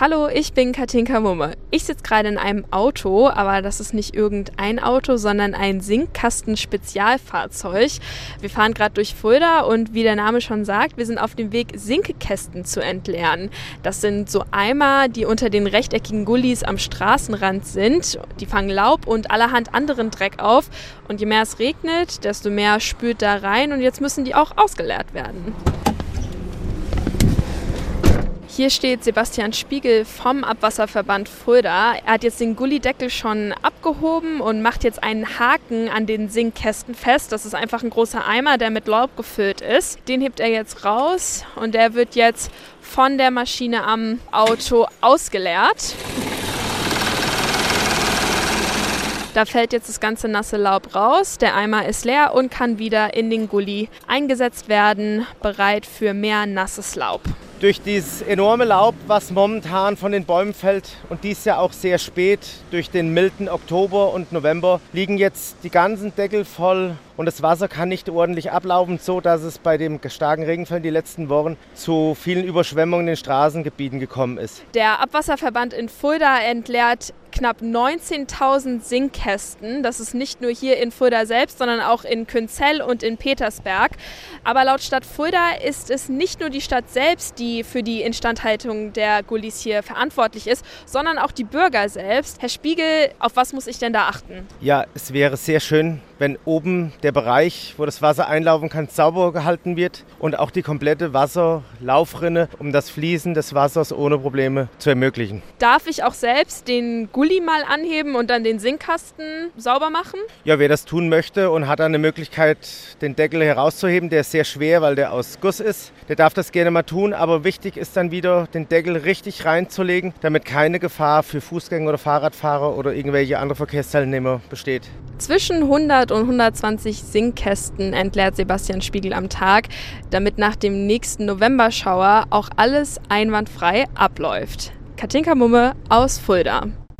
Hallo, ich bin Katinka Mumme. Ich sitze gerade in einem Auto, aber das ist nicht irgendein Auto, sondern ein Sinkkasten-Spezialfahrzeug. Wir fahren gerade durch Fulda und wie der Name schon sagt, wir sind auf dem Weg, Sinkkästen zu entleeren. Das sind so Eimer, die unter den rechteckigen Gullis am Straßenrand sind. Die fangen Laub und allerhand anderen Dreck auf. Und je mehr es regnet, desto mehr spült da rein und jetzt müssen die auch ausgeleert werden. Hier steht Sebastian Spiegel vom Abwasserverband Fulda. Er hat jetzt den Gullideckel schon abgehoben und macht jetzt einen Haken an den Sinkkästen fest. Das ist einfach ein großer Eimer, der mit Laub gefüllt ist. Den hebt er jetzt raus und der wird jetzt von der Maschine am Auto ausgeleert. Da fällt jetzt das ganze nasse Laub raus, der Eimer ist leer und kann wieder in den Gully eingesetzt werden, bereit für mehr nasses Laub durch dieses enorme Laub, was momentan von den Bäumen fällt und dies ja auch sehr spät durch den milden Oktober und November, liegen jetzt die ganzen Deckel voll und das Wasser kann nicht ordentlich ablaufen, so dass es bei dem starken Regenfall die letzten Wochen zu vielen Überschwemmungen in den Straßengebieten gekommen ist. Der Abwasserverband in Fulda entleert knapp 19.000 Sinkkästen. Das ist nicht nur hier in Fulda selbst, sondern auch in Künzell und in Petersberg. Aber laut Stadt Fulda ist es nicht nur die Stadt selbst, die für die Instandhaltung der Gullis hier verantwortlich ist, sondern auch die Bürger selbst. Herr Spiegel, auf was muss ich denn da achten? Ja, es wäre sehr schön, wenn oben der Bereich, wo das Wasser einlaufen kann, sauber gehalten wird und auch die komplette Wasserlaufrinne, um das Fließen des Wassers ohne Probleme zu ermöglichen. Darf ich auch selbst den Gully mal anheben und dann den Sinkkasten sauber machen? Ja, wer das tun möchte und hat dann eine Möglichkeit, den Deckel herauszuheben, der ist sehr schwer, weil der aus Guss ist, der darf das gerne mal tun, aber wichtig ist dann wieder, den Deckel richtig reinzulegen, damit keine Gefahr für Fußgänger oder Fahrradfahrer oder irgendwelche andere Verkehrsteilnehmer besteht. Zwischen 100 und 120 Sinkkästen entleert Sebastian Spiegel am Tag, damit nach dem nächsten Novemberschauer auch alles einwandfrei abläuft. Katinka Mumme aus Fulda.